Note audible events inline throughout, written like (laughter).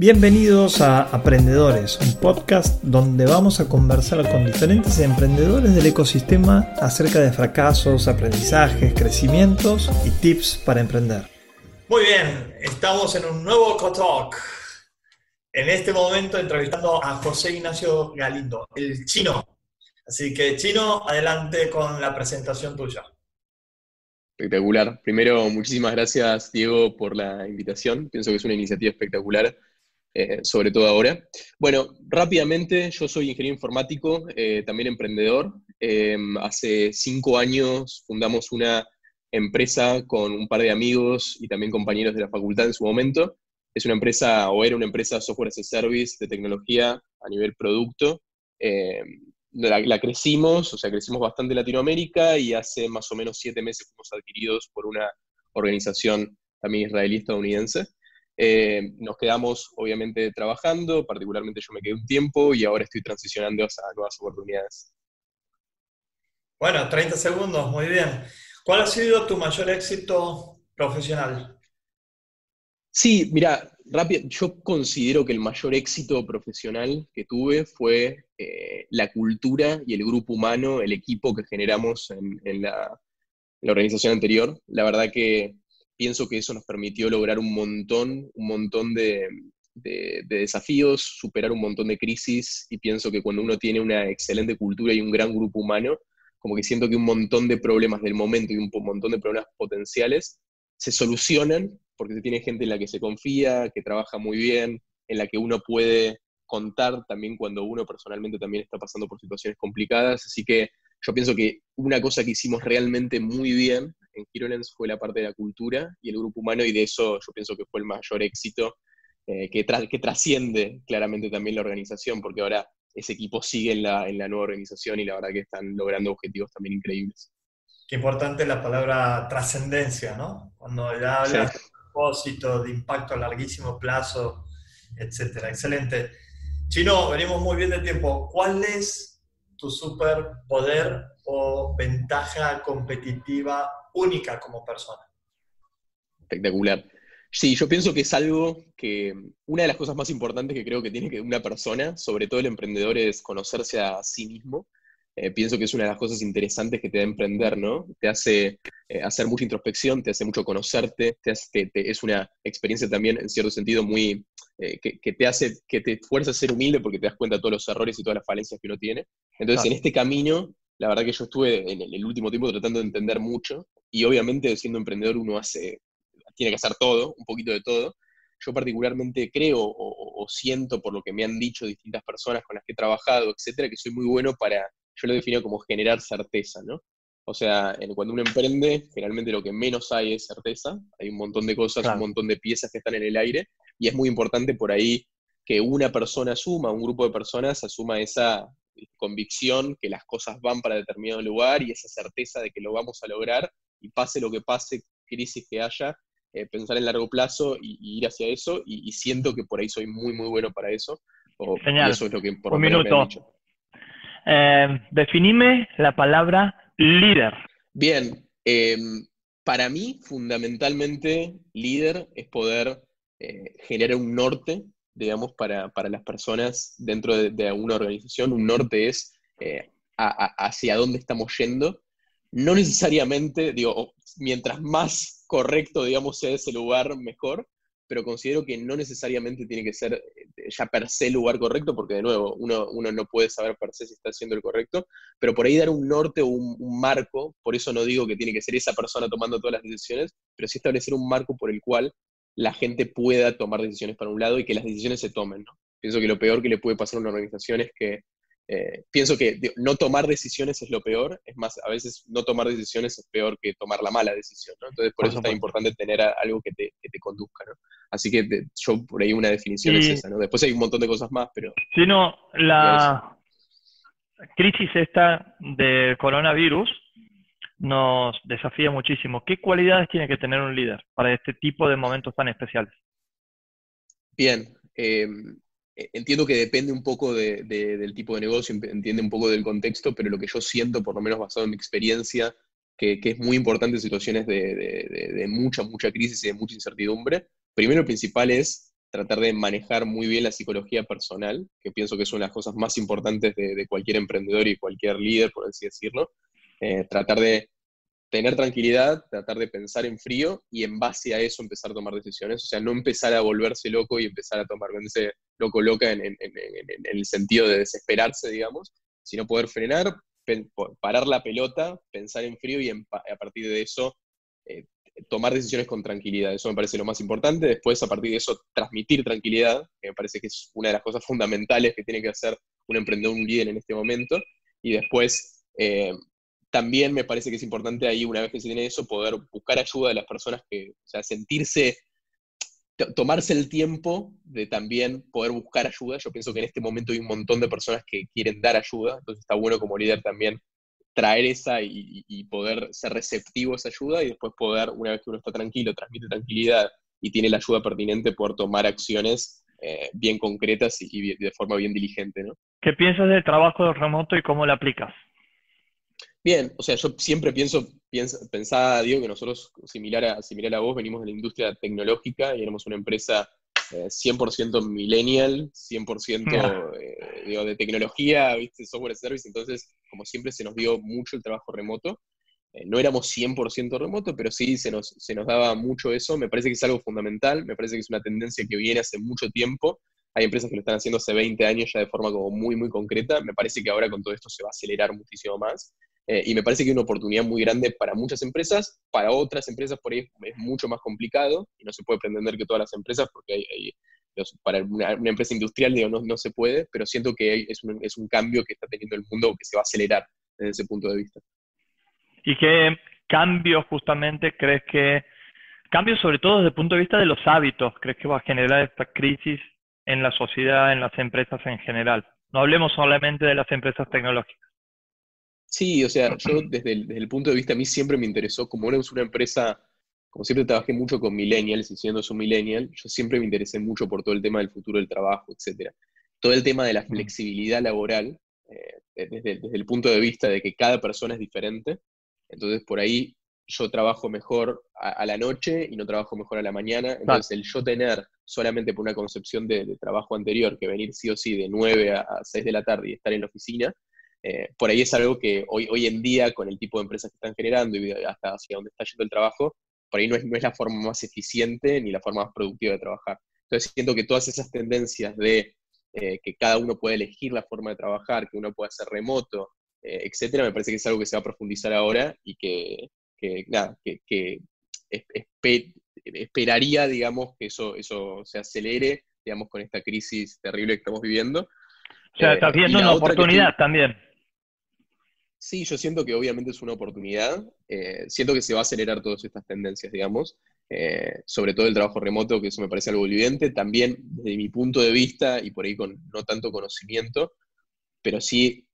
Bienvenidos a Aprendedores, un podcast donde vamos a conversar con diferentes emprendedores del ecosistema acerca de fracasos, aprendizajes, crecimientos y tips para emprender. Muy bien, estamos en un nuevo Cotalk. En este momento entrevistando a José Ignacio Galindo, el chino. Así que chino, adelante con la presentación tuya. Espectacular. Primero, muchísimas gracias, Diego, por la invitación. Pienso que es una iniciativa espectacular eh, sobre todo ahora. Bueno, rápidamente, yo soy ingeniero informático, eh, también emprendedor. Em, hace cinco años fundamos una empresa con un par de amigos y también compañeros de la facultad en su momento. Es una empresa, o era una empresa software as a service de tecnología a nivel producto. Em, la, la, crecimos, o sea, crecimos bastante en Latinoamérica y hace más o menos siete meses fuimos adquiridos por una organización también israelí estadounidense. Eh, nos quedamos, obviamente, trabajando, particularmente yo me quedé un tiempo y ahora estoy transicionando hacia nuevas oportunidades. Bueno, 30 segundos, muy bien. ¿Cuál ha sido tu mayor éxito profesional? Sí, mira, rápido, yo considero que el mayor éxito profesional que tuve fue eh, la cultura y el grupo humano, el equipo que generamos en, la, en la organización anterior. La verdad que pienso que eso nos permitió lograr un montón, un montón de, desafíos, superar un montón de crisis y pienso que cuando uno tiene una excelente cultura y un gran grupo humano, como que siento que un montón de problemas del momento y un montón de problemas potenciales se solucionan porque se tiene gente en la que se confía, que trabaja muy bien, en la que uno puede contar también cuando uno personalmente también está pasando por situaciones complicadas. Así que yo pienso que una cosa que hicimos realmente muy bien en HeroLens fue la parte de la cultura y el grupo humano, y de eso yo pienso que fue el mayor éxito eh, que, que trasciende claramente también la organización, porque ahora ese equipo sigue en la, en la nueva organización y la verdad que están logrando objetivos también increíbles. Qué importante la palabra trascendencia, ¿no? Cuando ya hablas de propósito, de impacto a larguísimo plazo, etcétera. Excelente. Chino, venimos muy bien de tiempo. ¿Cuál es tu superpoder o ventaja competitiva única como persona. Espectacular. Sí, yo pienso que es algo que una de las cosas más importantes que creo que tiene que una persona, sobre todo el emprendedor, es conocerse a sí mismo. Eh, pienso que es una de las cosas interesantes que te da emprender, ¿no? Te hace eh, hacer mucha introspección, te hace mucho conocerte, te, es una experiencia también, en cierto sentido, muy eh, que, te hace, que te fuerza a ser humilde porque te das cuenta de todos los errores y todas las falencias que uno tiene. Entonces, en este camino, la verdad que yo estuve en el último tiempo tratando de entender mucho y obviamente siendo emprendedor uno hace, tiene que hacer todo, un poquito de todo. Yo particularmente creo o, siento por lo que me han dicho distintas personas con las que he trabajado, etcétera, que soy muy bueno para, yo lo defino como generar certeza, ¿no? O sea, cuando uno emprende, generalmente lo que menos hay es certeza. Hay un montón de cosas, un montón de piezas que están en el aire. Y es muy importante por ahí que una persona asuma, un grupo de personas asuma esa convicción que las cosas van para determinado lugar y esa certeza de que lo vamos a lograr y pase lo que pase, crisis que haya, eh, pensar en largo plazo y, ir hacia eso, y, siento que por ahí soy muy, muy bueno para eso. O, eso es lo que por Un minuto. Eh, definime la palabra líder. Bien, em, para mí, fundamentalmente, líder es poder eh, generar un norte, digamos, para, las personas dentro de, una organización. Un norte es hacia dónde estamos yendo no necesariamente, digo, mientras más correcto, digamos, sea ese lugar, mejor, pero considero que no necesariamente tiene que ser eh, ya per se el lugar correcto, porque de nuevo, uno, uno, no puede saber per se si está haciendo el correcto, pero por ahí dar un norte o un, marco, por eso no digo que tiene que ser esa persona tomando todas las decisiones, pero sí establecer un marco por el cual la gente pueda tomar decisiones para un lado y que las decisiones se tomen. ¿no? Pienso que lo peor que le puede pasar a una organización es que eh, pienso que no tomar decisiones es lo peor, es más, a veces no tomar decisiones es peor que tomar la mala decisión, ¿no? Entonces, por, eso es tan importante tener algo que te, que te conduzca, ¿no? Así que yo por ahí una definición es esa, ¿no? Después hay un montón de cosas más, pero... Si no, la crisis esta del coronavirus nos desafía muchísimo. ¿Qué cualidades tiene que tener un líder para este tipo de momentos tan especiales? Bien, eh, entiendo que depende un poco del tipo de negocio, entiende un poco del contexto, pero lo que yo siento, por lo menos basado en mi experiencia, que, es muy importante en situaciones de, mucha, mucha crisis y de mucha incertidumbre, primero principal es tratar de manejar muy bien la psicología personal, que pienso que es una de las cosas más importantes de, cualquier emprendedor y cualquier líder, por así decirlo. Eh, tratar de tener tranquilidad, tratar de pensar en frío y en base a eso empezar a tomar decisiones. O sea, no empezar a volverse loco y empezar a tomar, loco loca en, el sentido de desesperarse, digamos, sino poder frenar, parar la pelota, pensar en frío y a partir de eso eh, tomar decisiones con tranquilidad. Eso me parece lo más importante. Después, a partir de eso, transmitir tranquilidad, que me parece que es una de las cosas fundamentales que tiene que hacer un emprendedor, un líder en este momento. Y después, eh, también me parece que es importante ahí, una vez que se tiene eso, poder buscar ayuda de las personas que, o sea, sentirse, tomarse el tiempo de también poder buscar ayuda. Yo pienso que en este momento hay un montón de personas que quieren dar ayuda, entonces está bueno como líder también traer esa y, poder ser receptivo a esa ayuda y después poder, una vez que uno está tranquilo, transmite tranquilidad y tiene la ayuda pertinente, poder tomar acciones eh, bien concretas y, de forma bien diligente. ¿no? ¿Qué piensas del trabajo remoto y cómo lo aplicas? Bien, o sea, yo siempre pienso, pienso pensaba, digo, que nosotros, similar a, similar a vos, venimos de la industria tecnológica y éramos una empresa 100% eh, millennial, 100% eh, de tecnología, ¿viste? software service, entonces como siempre se nos dio mucho el trabajo remoto. Eh, no éramos 100% remoto, pero sí se nos, se nos daba mucho eso. Me parece que es algo fundamental, me parece que es una tendencia que viene hace mucho tiempo. Hay empresas que lo están haciendo hace 20 años ya de forma como muy, muy concreta. Me parece que ahora con todo esto se va a acelerar muchísimo más. Y me parece que hay una oportunidad muy grande para muchas empresas, para otras empresas por ahí es mucho más complicado y no se puede pretender que todas las empresas, porque hay, para una, empresa industrial digo, no, no, se puede, pero siento que es un, es un cambio que está teniendo el mundo que se va a acelerar desde ese punto de vista. ¿Y qué cambios justamente crees que, cambios sobre todo desde el punto de vista de los hábitos, crees que va a generar esta crisis en la sociedad, en las empresas en general? No hablemos solamente de las empresas tecnológicas. Sí, o sea, yo desde el, desde el punto de vista, a mí siempre me interesó, como es una empresa como siempre trabajé mucho con millennials y siendo su millennial, yo siempre me interesé mucho por todo el tema del futuro del trabajo, etc. Todo el tema de la flexibilidad laboral, eh, desde, el punto de vista de que cada persona es diferente, entonces por ahí yo trabajo mejor a, la noche y no trabajo mejor a la mañana, entonces el yo tener solamente por una concepción de, trabajo anterior, que venir sí o sí de 9 a, 6 de la tarde y estar en la oficina, eh, por ahí es algo que hoy, hoy en día, con el tipo de empresas que están generando y hasta hacia dónde está yendo el trabajo, por ahí no es, no es la forma más eficiente ni la forma más productiva de trabajar. Entonces siento que todas esas tendencias de eh, que cada uno puede elegir la forma de trabajar, que uno puede hacer remoto, eh, etcétera, me parece que es algo que se va a profundizar ahora y que, nada, que, esperaría, digamos, que eso, eso se acelere, digamos, con esta crisis terrible que estamos viviendo. O sea, estás eh, viendo una oportunidad también. Sí, yo siento que obviamente es una oportunidad. Eh, siento que se va a acelerar todas estas tendencias, digamos. Eh, sobre todo el trabajo remoto, que eso me parece algo evidente. También, desde mi punto de vista, y por ahí con no tanto conocimiento, pero sí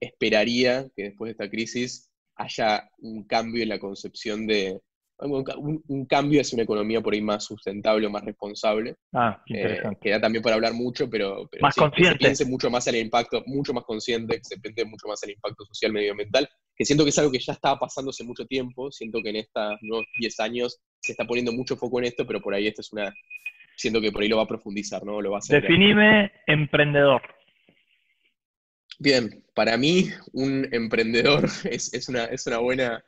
esperaría que después de esta crisis haya un cambio en la concepción de, un, cambio hacia una economía por ahí más sustentable o más responsable. Ah, eh, interesante. que da también para hablar mucho, pero, más consciente. que se piense mucho más en el impacto, mucho más consciente, que se piense mucho más en el impacto social medioambiental, que siento que es algo que ya estaba pasando hace mucho tiempo, siento que en estos nuevos 10 años se está poniendo mucho foco en esto, pero por ahí esto es una, siento que por ahí lo va a profundizar, ¿no? Lo va a hacer Definime emprendedor. Bien, para mí un emprendedor (laughs) es, es, una, es una buena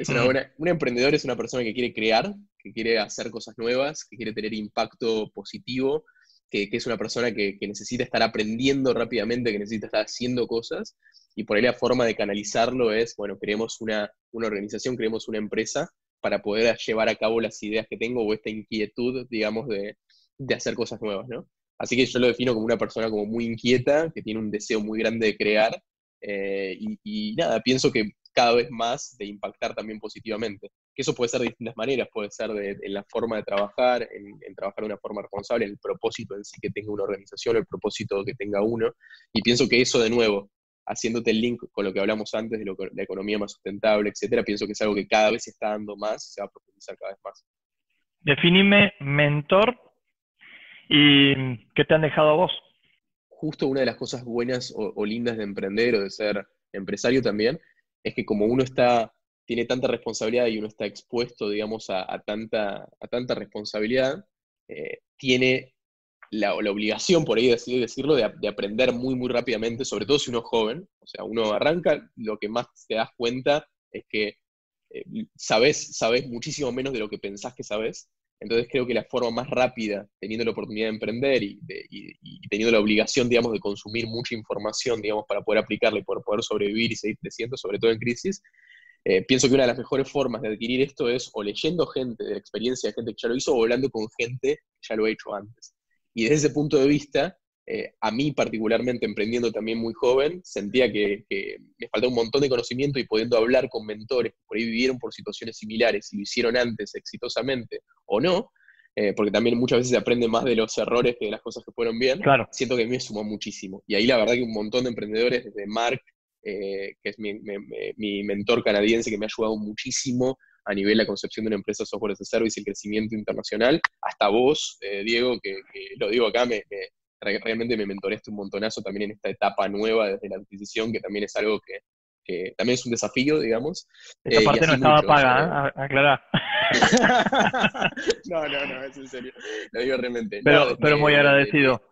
es una buena, un emprendedor es una persona que quiere crear, que quiere hacer cosas nuevas, que quiere tener impacto positivo, que, es una persona que, necesita estar aprendiendo rápidamente, que necesita estar haciendo cosas, y por ahí la forma de canalizarlo es, bueno, creemos una, organización, creemos una empresa para poder llevar a cabo las ideas que tengo o esta inquietud, digamos, de, hacer cosas nuevas, ¿no? Así que yo lo defino como una persona como muy inquieta, que tiene un deseo muy grande de crear, eh, y, nada, pienso que cada vez más de impactar también positivamente. Que eso puede ser de distintas maneras, puede ser de, en la forma de trabajar, en, trabajar de una forma responsable, en el propósito en sí que tenga una organización, el propósito que tenga uno. Y pienso que eso de nuevo, haciéndote el link con lo que hablamos antes de la economía más sustentable, etcétera, pienso que es algo que cada vez se está dando más y se va a profundizar cada vez más. Definime mentor y qué te han dejado a vos. Justo una de las cosas buenas o, o lindas de emprender o de ser empresario también es que como uno está, tiene tanta responsabilidad y uno está expuesto, digamos, a, tanta, a tanta responsabilidad, eh, tiene la, obligación, por ahí decir, decirlo, de, aprender muy, muy rápidamente, sobre todo si uno es joven. O sea, uno arranca, lo que más te das cuenta es que eh, sabes, sabes muchísimo menos de lo que pensás que sabes. Entonces creo que la forma más rápida, teniendo la oportunidad de emprender y, teniendo la obligación, digamos, de consumir mucha información, digamos, para poder aplicarla y poder, poder sobrevivir y seguir creciendo, sobre todo en crisis, eh, pienso que una de las mejores formas de adquirir esto es o leyendo gente de experiencia de gente que ya lo hizo o hablando con gente que ya lo ha hecho antes. Y desde ese punto de vista, eh, a mí particularmente, emprendiendo también muy joven, sentía que, me faltaba un montón de conocimiento y pudiendo hablar con mentores que por ahí vivieron por situaciones similares y lo hicieron antes exitosamente o no, eh, porque también muchas veces se aprende más de los errores que de las cosas que fueron bien, claro. siento que a mí me sumó muchísimo. Y ahí la verdad que un montón de emprendedores, desde Mark, eh, que es mi, mi, mentor canadiense que me ha ayudado muchísimo a nivel de la concepción de una empresa de software as a service y el crecimiento internacional, hasta vos, Diego, que, lo digo acá, me, realmente me mentoreaste un montonazo también en esta etapa nueva desde la adquisición, que también es algo que, también es un desafío, digamos. Esta eh, parte no estaba paga, ¿eh? aclarar. (laughs) no, no, no, es en serio. Lo digo realmente. Pero, pero muy agradecido.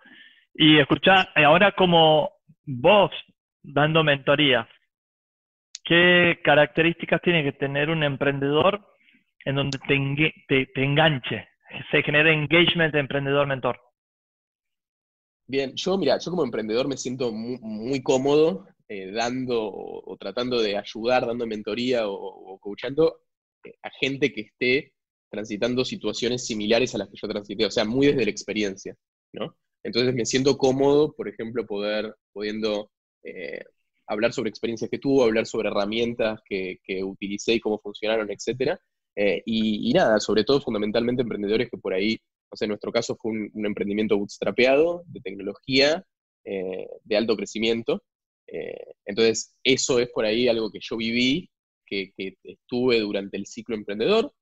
Y escucha, ahora como vos dando mentoría, ¿qué características tiene que tener un emprendedor en donde te, te, te enganche, se genere engagement de emprendedor-mentor? Bien, yo, mira, yo como emprendedor me siento muy, cómodo eh, dando o, tratando de ayudar, dando mentoría o, o coachando eh, a gente que esté transitando situaciones similares a las que yo transité, o sea, muy desde la experiencia, ¿no? Entonces me siento cómodo, por ejemplo, poder, pudiendo eh, hablar sobre experiencias que tuvo, hablar sobre herramientas que, utilicé y cómo funcionaron, etc. y, y, nada, sobre todo fundamentalmente emprendedores que por ahí o sea, en nuestro caso fue un, emprendimiento bootstrapeado de tecnología eh, de alto crecimiento. Eh, entonces, eso es por ahí algo que yo viví, que, estuve durante el ciclo emprendedor,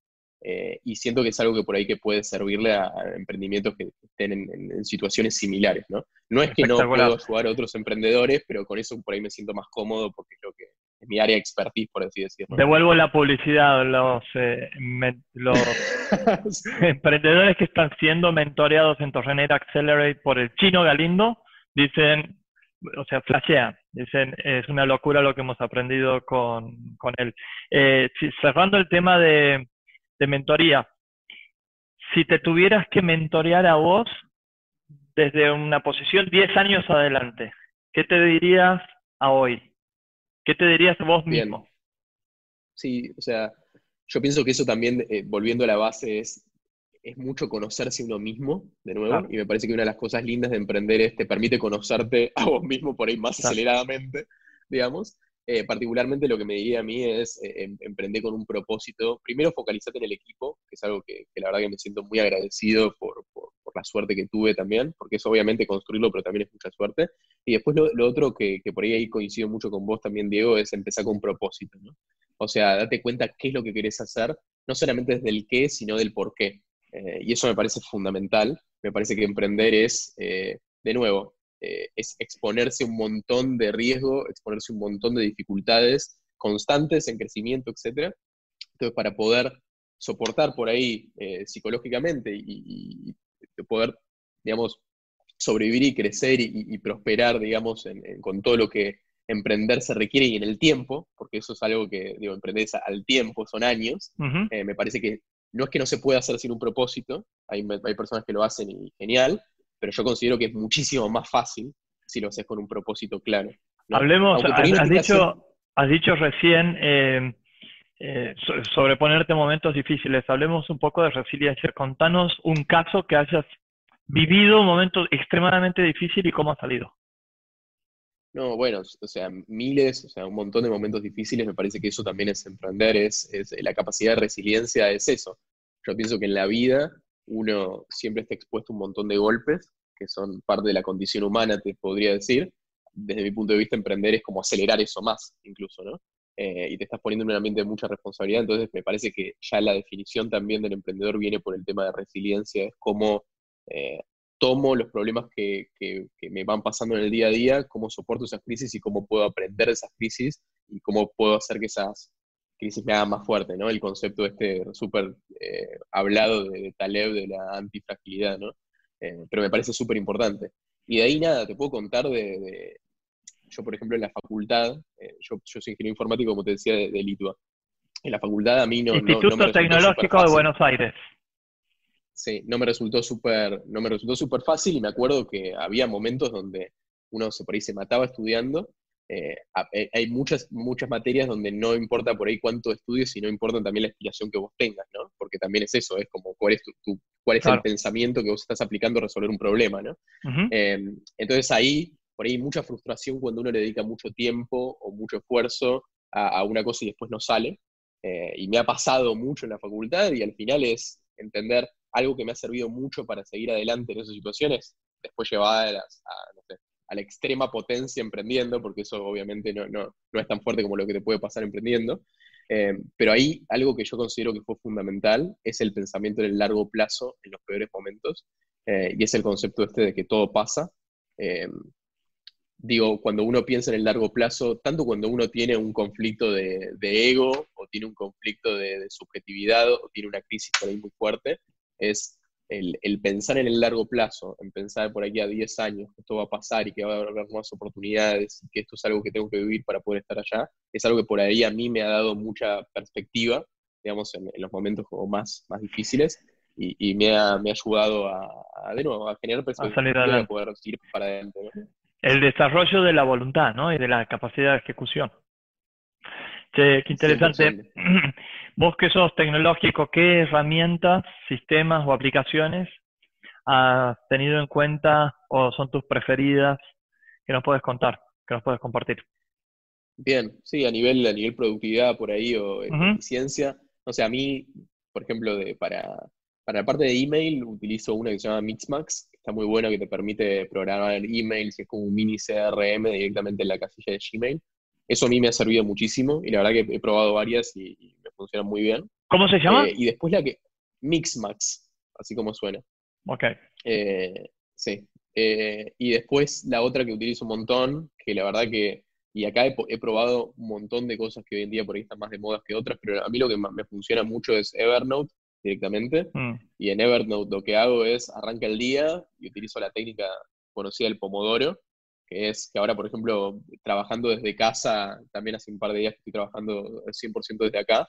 eh, y siento que es algo que por ahí que puede servirle a, emprendimientos que estén en, situaciones similares, ¿no? No es que no puedo ayudar a otros emprendedores, pero con eso por ahí me siento más cómodo porque mi área de expertise, por así decirlo. Devuelvo la publicidad. Los, eh, los (laughs) emprendedores que están siendo mentoreados en Torrenera Accelerate por el chino Galindo dicen, o sea, flashean. Dicen, es una locura lo que hemos aprendido con, él. Eh, cerrando el tema de, de mentoría, si te tuvieras que mentorear a vos desde una posición 10 años adelante, ¿qué te dirías a hoy? ¿Qué te dirías vos mismo? Sí, o sea, yo pienso que eso también, eh, volviendo a la base, es, es mucho conocerse uno mismo, de nuevo, y me parece que una de las cosas lindas de emprender es te permite conocerte (laughs) a vos mismo por ahí más aceleradamente, digamos. Eh, particularmente lo que me diría a mí es eh, em, emprender con un propósito. Primero, focalizarte en el equipo, que es algo que, la verdad que me siento muy agradecido por, la suerte que tuve también, porque es obviamente construirlo, pero también es mucha suerte. Y después lo, otro que, por ahí, coincido mucho con vos también, Diego, es empezar con un propósito, ¿no? O sea, date cuenta qué es lo que querés hacer, no solamente desde el qué, sino del por qué. Eh, y eso me parece fundamental. Me parece que emprender es, eh, de nuevo, eh, es exponerse un montón de riesgo, exponerse un montón de dificultades constantes en crecimiento, etc. Entonces, para poder soportar por ahí psicológicamente y, poder, digamos, sobrevivir y crecer y, prosperar, digamos, con todo lo que emprender se requiere y en el tiempo, porque eso es algo que, digo, emprender al tiempo, son años, eh, me parece que no es que no se pueda hacer sin un propósito, hay, hay personas que lo hacen y genial, pero yo considero que es muchísimo más fácil si lo haces con un propósito claro. Hablemos, has, dicho, has dicho recién eh, eh, sobre ponerte momentos difíciles. Hablemos un poco de resiliencia. Contanos un caso que hayas vivido, un momento extremadamente difícil y cómo ha salido. No, bueno, o sea, miles, o sea, un montón de momentos difíciles, me parece que eso también es emprender, es, la capacidad de resiliencia es eso. Yo pienso que en la vida uno siempre está expuesto a un montón de golpes, que son parte de la condición humana, te podría decir. Desde mi punto de vista, emprender es como acelerar eso más, incluso, ¿no? Eh, y te estás poniendo en un ambiente de mucha responsabilidad, entonces me parece que ya la definición también del emprendedor viene por el tema de resiliencia, es cómo eh, tomo los problemas que, me van pasando en el día a día, cómo soporto esas crisis y cómo puedo aprender de esas crisis y cómo puedo hacer que esas crisis me hagan más fuerte, ¿no? El concepto este súper eh, hablado de, Taleb de la antifragilidad, ¿no? Pero me parece súper importante. Y de ahí nada, te puedo contar de, yo por ejemplo en la facultad, eh, yo, soy ingeniero informático, como te decía, de, de Litua. En la facultad a mí no... Instituto Tecnológico de Buenos Aires. Sí, no me resultó súper no me resultó súper fácil y me acuerdo que había momentos donde uno se por ahí se mataba estudiando eh, eh, hay muchas, muchas materias donde no importa por ahí cuánto estudies, sino importa también la explicación que vos tengas, ¿no? Porque también es eso, es como cuál es, tu, cuál es el pensamiento que vos estás aplicando a resolver un problema, ¿no? Entonces ahí, por ahí mucha frustración cuando uno le dedica mucho tiempo o mucho esfuerzo a, una cosa y después no sale. Eh, y me ha pasado mucho en la facultad y al final es entender algo que me ha servido mucho para seguir adelante en esas situaciones, después llevadas a, no sé, a la extrema potencia emprendiendo, porque eso obviamente no, no, no, es tan fuerte como lo que te puede pasar emprendiendo. Eh, pero ahí algo que yo considero que fue fundamental es el pensamiento en el largo plazo en los peores momentos, eh, y es el concepto este de que todo pasa. Eh, digo, cuando uno piensa en el largo plazo, tanto cuando uno tiene un conflicto de, de ego, o tiene un conflicto de, de, subjetividad, o tiene una crisis por ahí muy fuerte, es el, pensar en el largo plazo, en pensar por aquí a 10 años que esto va a pasar y que va a haber más oportunidades, y que esto es algo que tengo que vivir para poder estar allá, es algo que por ahí a mí me ha dado mucha perspectiva, digamos, en, los momentos como más, más difíciles y, me, ha, me, ha, ayudado a, de nuevo, a generar perspectiva para poder ir para adelante. El desarrollo de la voluntad, ¿no? Y de la capacidad de ejecución. qué interesante. (clears throat) Vos que sos tecnológico, ¿qué herramientas, sistemas o aplicaciones has tenido en cuenta o son tus preferidas que nos puedes contar, que nos puedes compartir? Bien, sí, a nivel, a nivel productividad por ahí o eficiencia. O sea, a mí, por ejemplo, de, para, para la parte de email utilizo una que se llama Mixmax, que está muy buena, que te permite programar el email, si es como un mini CRM directamente en la casilla de Gmail. Eso a mí me ha servido muchísimo y la verdad que he probado varias y, me funcionan muy bien. ¿Cómo se llama? Eh, y después la que, Mixmax, así como suena. Ok. Eh, sí. Eh, y después la otra que utilizo un montón, que la verdad que, y acá he, probado un montón de cosas que hoy en día por ahí están más de moda que otras, pero a mí lo que me funciona mucho es Evernote directamente. Mm. Y en Evernote lo que hago es arranca el día y utilizo la técnica conocida del Pomodoro, que es que ahora, por ejemplo, trabajando desde casa, también hace un par de días que estoy trabajando 100% desde acá,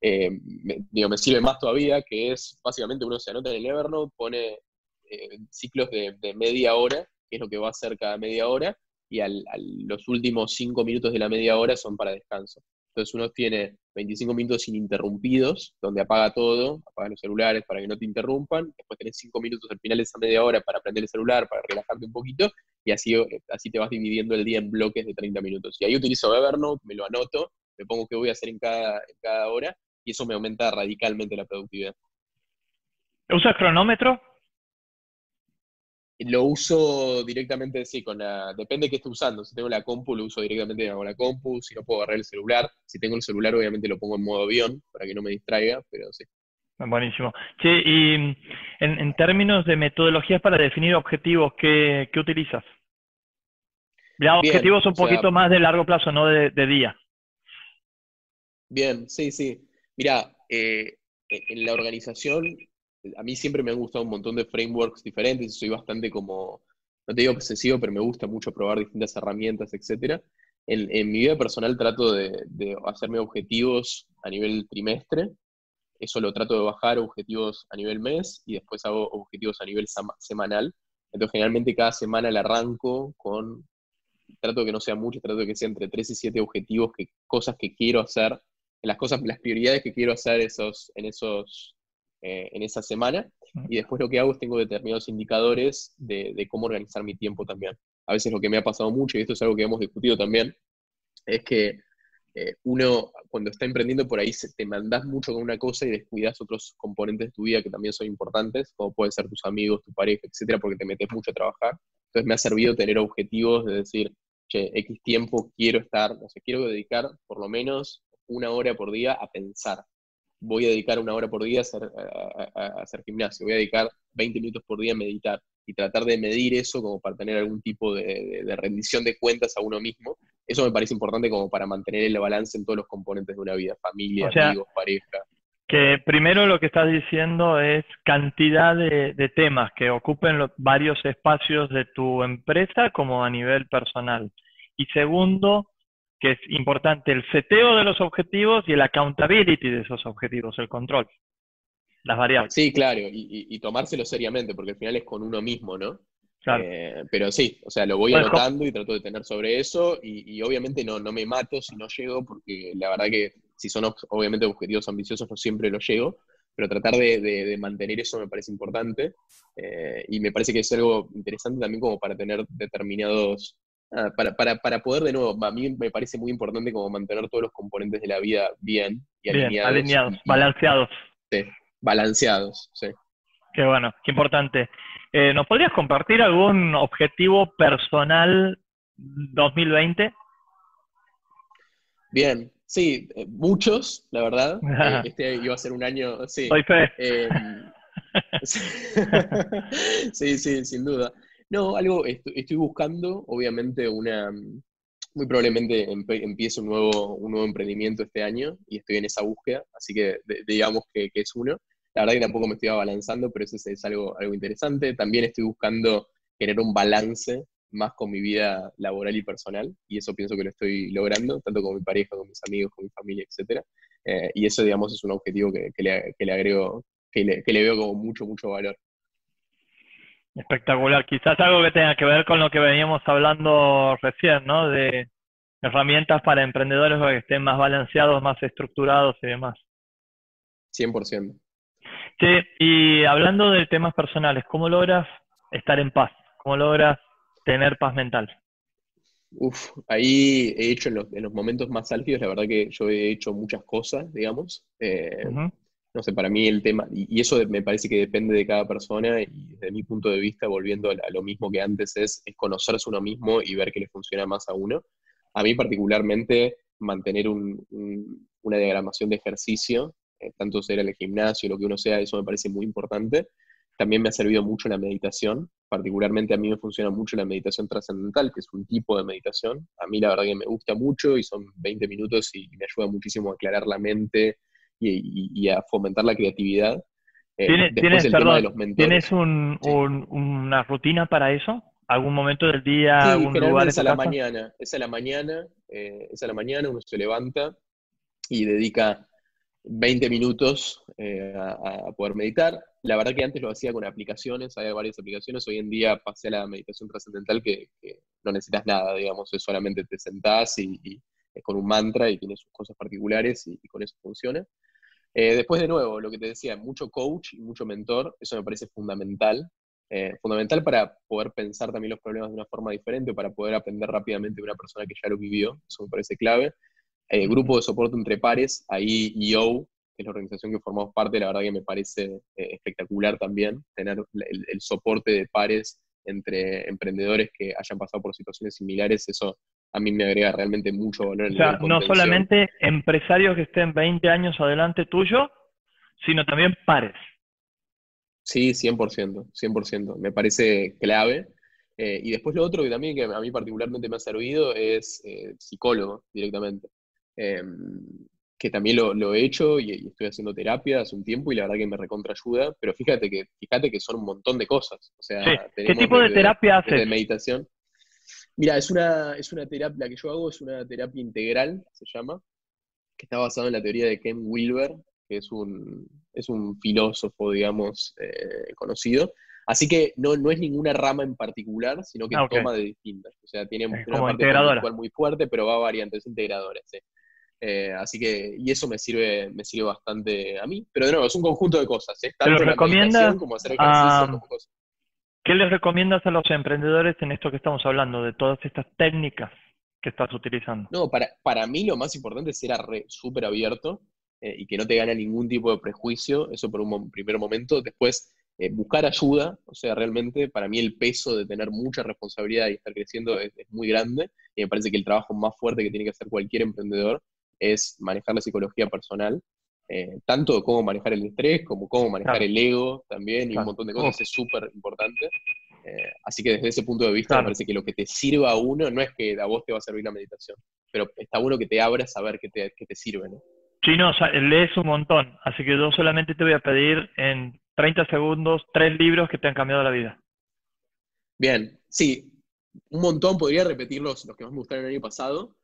eh, me, digo, me sirve más todavía, que es básicamente uno se anota en el Evernote, pone eh, ciclos de, media hora, que es lo que va a hacer cada media hora, y al, los últimos cinco minutos de la media hora son para descanso. Entonces uno tiene 25 minutos ininterrumpidos, donde apaga todo, apaga los celulares para que no te interrumpan, después tenés 5 minutos al final de esa media hora para prender el celular, para relajarte un poquito, y así, así te vas dividiendo el día en bloques de 30 minutos. Y ahí utilizo Evernote, me lo anoto, me pongo qué voy a hacer en cada, en cada hora, y eso me aumenta radicalmente la productividad. ¿Usas cronómetro? Lo uso directamente, sí, con la, depende de qué esté usando. Si tengo la compu, lo uso directamente con la compu. Si no puedo agarrar el celular. Si tengo el celular, obviamente lo pongo en modo avión para que no me distraiga, pero sí. Buenísimo. Sí, y en, términos de metodologías para definir objetivos, ¿qué, utilizas? Ya, objetivos un poquito más de largo plazo, no de, día. Bien, sí, sí. Mira, eh, en la organización a mí siempre me han gustado un montón de frameworks diferentes, soy bastante como, no te digo obsesivo, pero me gusta mucho probar distintas herramientas, etc. En, mi vida personal trato de, hacerme objetivos a nivel trimestre, eso lo trato de bajar objetivos a nivel mes y después hago objetivos a nivel semanal. Entonces generalmente cada semana la arranco con, trato de que no sea mucho, trato de que sea entre 3 y 7 objetivos, que, cosas que quiero hacer, las cosas, las prioridades que quiero hacer esos, en esos eh, en esa semana. Y después lo que hago es tengo determinados indicadores de, cómo organizar mi tiempo también. A veces lo que me ha pasado mucho, y esto es algo que hemos discutido también, es que eh, uno cuando está emprendiendo por ahí te mandas mucho con una cosa y descuidas otros componentes de tu vida que también son importantes, como pueden ser tus amigos, tu pareja, etcétera, porque te metes mucho a trabajar. Entonces me ha servido tener objetivos de decir, che, X tiempo quiero estar, no sé, quiero dedicar por lo menos una hora por día a pensar, voy a dedicar una hora por día a hacer, a, hacer, gimnasio, voy a dedicar 20 minutos por día a meditar y tratar de medir eso como para tener algún tipo de, rendición de cuentas a uno mismo. Eso me parece importante como para mantener el balance en todos los componentes de una vida, familia, amigos, pareja. Que primero lo que estás diciendo es cantidad de, temas que ocupen los, varios espacios de tu empresa como a nivel personal. Y segundo, que es importante el seteo de los objetivos y el accountability de esos objetivos, el control, las variables. Sí, claro, y, tomárselo seriamente, porque al final es con uno mismo, ¿no? Claro. Eh, pero sí, o sea, lo voy anotando y trato de tener sobre eso, y, obviamente no, no me mato si no llego, porque la verdad que si son obviamente objetivos ambiciosos no siempre los llego, pero tratar de, mantener eso me parece importante, eh, y me parece que es algo interesante también como para tener determinados Ah, para, para, para, poder de nuevo, a mí me parece muy importante como mantener todos los componentes de la vida bien y alineados. alineados, balanceados. Sí, balanceados, sí. Qué bueno, qué importante. Eh, ¿Nos podrías compartir algún objetivo personal 2020? Bien, sí, eh, muchos, la verdad. (laughs) Eh, este iba a ser un año, sí. Soy fe. (laughs) (laughs) sí, sí, sin duda. No, algo, estoy, buscando, obviamente, una, muy probablemente empiece un nuevo, un nuevo emprendimiento este año y estoy en esa búsqueda, así que digamos que, es uno. La verdad que tampoco me estoy abalanzando, pero eso es, algo, algo interesante. También estoy buscando tener un balance más con mi vida laboral y personal, y eso pienso que lo estoy logrando, tanto con mi pareja, con mis amigos, con mi familia, etc. Eh, y eso, digamos, es un objetivo que, le, que le, agrego, que le, que le veo como mucho, mucho valor. Espectacular. Quizás algo que tenga que ver con lo que veníamos hablando recién, ¿no? De herramientas para emprendedores para que estén más balanceados, más estructurados y demás. 100%. Sí, y hablando de temas personales, ¿cómo logras estar en paz? ¿Cómo logras tener paz mental? Uf, ahí he hecho en los, en los momentos más álgidos, la verdad que yo he hecho muchas cosas, digamos. Eh, no sé, para mí el tema, y, eso me parece que depende de cada persona, y desde mi punto de vista, volviendo a, lo mismo que antes, es, es, conocerse uno mismo y ver qué le funciona más a uno. A mí particularmente, mantener una diagramación de ejercicio, eh, tanto sea el gimnasio, lo que uno sea, eso me parece muy importante. También me ha servido mucho la meditación, particularmente a mí me funciona mucho la meditación trascendental, que es un tipo de meditación. A mí la verdad que me gusta mucho y son 20 minutos y me ayuda muchísimo a aclarar la mente, y, a fomentar la creatividad. Eh, ¿Tienes, ¿tienes una rutina para eso? ¿Algún momento del día? Sí, algún lugar es a la mañana. Es a la mañana, eh, es a la mañana, uno se levanta y dedica 20 minutos eh, a, poder meditar. La verdad que antes lo hacía con aplicaciones, hay varias aplicaciones. Hoy en día pasé a la meditación trascendental que, no necesitas nada, digamos, es solamente te sentás y, es con un mantra y tiene sus cosas particulares y con eso funciona. Eh, después, de nuevo, lo que te decía, mucho coach y mucho mentor, eso me parece fundamental. Eh, fundamental para poder pensar también los problemas de una forma diferente, para poder aprender rápidamente de una persona que ya lo vivió, eso me parece clave. Eh, grupo de soporte entre pares, ahí EO, que es la organización que formamos parte, la verdad que me parece espectacular también, tener el, soporte de pares entre emprendedores que hayan pasado por situaciones similares, eso a mí me agrega realmente mucho valor. o sea, no solamente empresarios que estén 20 años adelante tuyo, sino también pares. Sí, 100%, 100%. Me parece clave. Eh, y después lo otro que también que a mí particularmente me ha servido es eh, psicólogo directamente. Em, que también lo, he hecho y, estoy haciendo terapia hace un tiempo y la verdad que me recontra ayuda, pero fíjate que, fíjate que son un montón de cosas. O sea, ¿Qué tipo de terapia haces? De meditación. Mira, es una, es una terapia, la que yo hago es una terapia integral, se llama, que está basada en la teoría de Ken Wilber, que es un, es un filósofo, digamos, eh, conocido. Así que no, no es ninguna rama en particular, sino que ah, toma de distintas. O sea, tiene una parte muy fuerte, pero va variando, es integradora, sí. Eh, así que, y eso me sirve, me sirve bastante a mí. Pero de nuevo, es un conjunto de cosas. ¿eh? Tanto recomiendas como hacer ejercicio como cosas. ¿Qué les recomiendas a los emprendedores en esto que estamos hablando, de todas estas técnicas que estás utilizando? No, para, para mí lo más importante es ser súper abierto eh, y que no te gane ningún tipo de prejuicio, eso por un primer momento. Después, eh, buscar ayuda, o sea, realmente para mí el peso de tener mucha responsabilidad y estar creciendo es, muy grande y me parece que el trabajo más fuerte que tiene que hacer cualquier emprendedor es manejar la psicología personal eh, tanto cómo manejar el estrés como cómo manejar el ego también y un montón de cosas es súper importante. Eh, así que desde ese punto de vista me parece que lo que te sirva a uno no es que a vos te va a servir la meditación, pero está bueno que te abras a ver qué te, qué te sirve, ¿no? Chino, lees un montón, así que yo solamente te voy a pedir en 30 segundos tres libros que te han cambiado la vida. Bien, sí, un montón, podría repetir los, que más me gustaron el año pasado.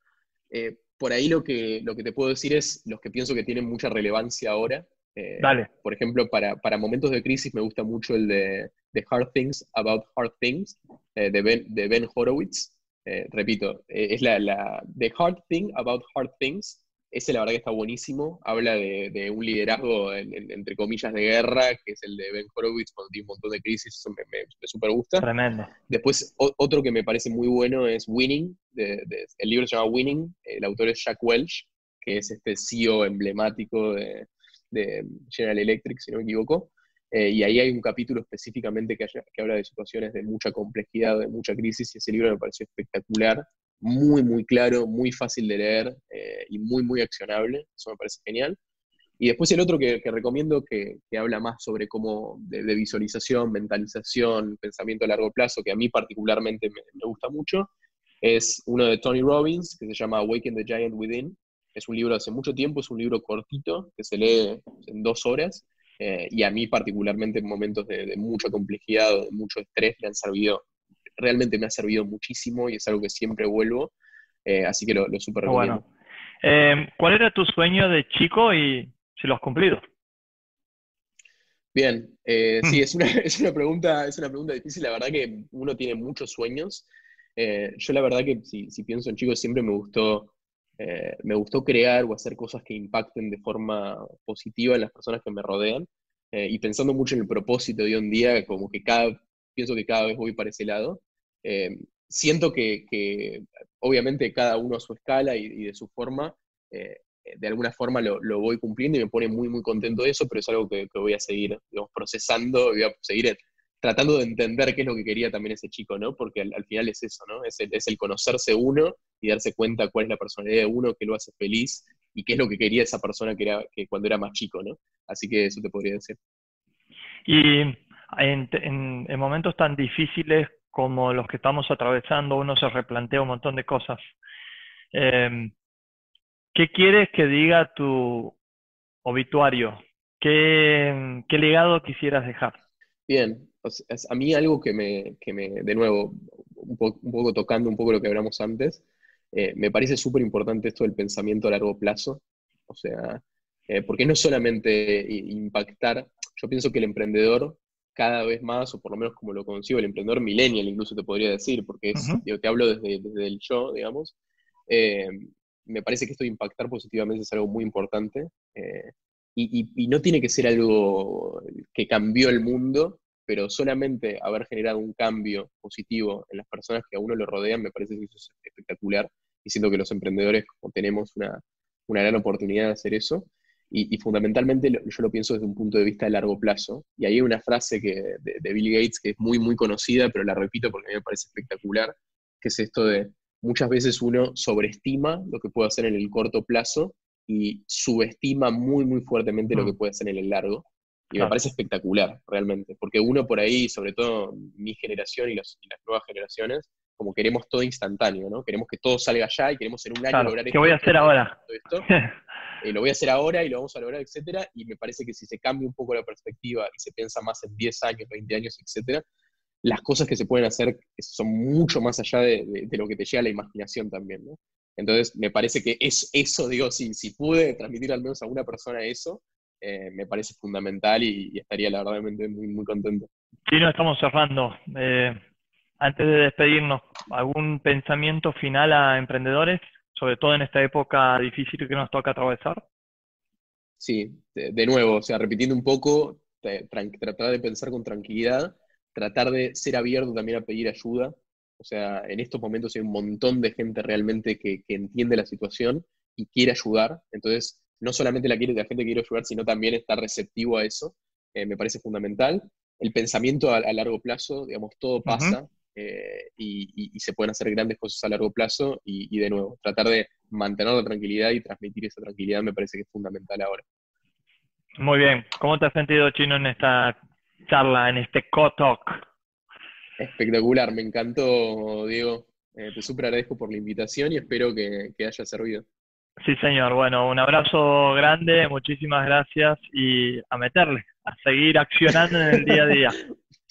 Eh, por ahí lo que, lo que te puedo decir es los que pienso que tienen mucha relevancia ahora. Eh, Dale. Por ejemplo, para, para, momentos de crisis me gusta mucho el de The Hard Things About Hard Things, eh, de, ben, de Ben Horowitz. repito, es la, la The Hard Thing About Hard Things ese la verdad que está buenísimo. Habla de, un liderazgo, entre comillas, de guerra, que es el de Ben Horowitz cuando tiene un montón de crisis. Eso me, me, super gusta. Tremendo. Después, otro que me parece muy bueno es Winning. el libro se llama Winning. El autor es Jack Welch, que es este CEO emblemático de, General Electric, si no me equivoco. Eh, y ahí hay un capítulo específicamente que, que habla de situaciones de mucha complejidad, de mucha crisis, y ese libro me pareció espectacular muy, muy claro, muy fácil de leer eh, y muy, muy accionable. Eso me parece genial. Y después el otro que, recomiendo, que, habla más sobre cómo de, visualización, mentalización, pensamiento a largo plazo, que a mí particularmente me, gusta mucho, es uno de Tony Robbins, que se llama Awaken the Giant Within. Es un libro hace mucho tiempo, es un libro cortito, que se lee en dos horas, eh, y a mí particularmente en momentos de, de mucha complejidad de mucho estrés me han servido realmente me ha servido muchísimo y es algo que siempre vuelvo, eh, así que lo, lo súper recomiendo. Bueno. Eh, ¿Cuál era tu sueño de chico y si lo has cumplido? Bien, eh, sí, es una, (laughs) es, una pregunta, es una pregunta difícil, la verdad que uno tiene muchos sueños. yo la verdad que si, si, pienso en chicos siempre me gustó, me gustó crear o hacer cosas que impacten de forma positiva en las personas que me rodean. y pensando mucho en el propósito de hoy en día, como que cada pienso que cada vez voy para ese lado. Eh, siento que, obviamente cada uno a su escala y, de su forma, eh, de alguna forma lo, voy cumpliendo y me pone muy, muy contento de eso, pero es algo que, voy a seguir procesando, voy a seguir tratando de entender qué es lo que quería también ese chico, ¿no? Porque al, final es eso, ¿no? Es el, es el, conocerse uno y darse cuenta cuál es la personalidad de uno, qué lo hace feliz y qué es lo que quería esa persona que, era, que cuando era más chico, ¿no? Así que eso te podría decir. Y en, momentos tan difíciles como los que estamos atravesando, uno se replantea un montón de cosas. Em, ¿Qué quieres que diga tu obituario? ¿Qué, legado quisieras dejar? Bien, a mí algo que me, de nuevo, un, poco tocando un poco lo que hablamos antes, eh, me parece súper importante esto del pensamiento a largo plazo. O sea, eh, porque no solamente impactar, yo pienso que el emprendedor cada vez más, o por lo menos como lo concibo el emprendedor millennial, incluso te podría decir, porque es, te hablo desde, desde, el yo, digamos, eh, me parece que esto de impactar positivamente es algo muy importante. Eh, y, no tiene que ser algo que cambió el mundo, pero solamente haber generado un cambio positivo en las personas que a uno lo rodean, me parece que eso es espectacular. Y siento que los emprendedores tenemos una, una gran oportunidad de hacer eso. Y, fundamentalmente yo lo pienso desde un punto de vista de largo plazo. Y ahí hay una frase que, de, Bill Gates que es muy, muy conocida, pero la repito porque a mí me parece espectacular, que es esto de muchas veces uno sobreestima lo que puede hacer en el corto plazo y subestima muy, muy fuertemente lo mm. que puede hacer en el largo. Y me parece espectacular, realmente, porque uno por ahí, sobre todo mi generación y, las nuevas generaciones, como queremos todo instantáneo, ¿no? Queremos que todo salga ya y queremos en un año lograr ¿Qué voy a hacer ahora? (laughs) Eh, lo voy a hacer ahora y lo vamos a lograr, etcétera, y me parece que si se cambia un poco la perspectiva y se piensa más en 10 años, 20 años, etcétera, las cosas que se pueden hacer son mucho más allá de, lo que te llega a la imaginación también, ¿no? Entonces, me parece que es eso, digo, si, si pude transmitir al menos a una persona eso, eh, me parece fundamental y, estaría la verdad muy, muy contento. Sí, no estamos cerrando. Eh, antes de despedirnos, ¿algún pensamiento final a emprendedores? sobre todo en esta época difícil que nos toca atravesar? Sí, de, nuevo, o sea, repitiendo un poco, tratar de pensar con tranquilidad, tratar de ser abierto también a pedir ayuda. O sea, en estos momentos hay un montón de gente realmente que, entiende la situación y quiere ayudar. Entonces, no solamente la, quiere, la gente quiere ayudar, sino también estar receptivo a eso. Eh, me parece fundamental. El pensamiento a, largo plazo, digamos, todo pasa. Eh, y, se pueden hacer grandes cosas a largo plazo y, de nuevo, tratar de mantener la tranquilidad y transmitir esa tranquilidad me parece que es fundamental ahora. Muy bien, ¿cómo te has sentido Chino en esta charla, en este co-talk? Espectacular, me encantó Diego, eh, te súper agradezco por la invitación y espero que haya servido. Sí, señor. Bueno, un abrazo grande, muchísimas gracias y a meterle, a seguir accionando en el día a día. (laughs)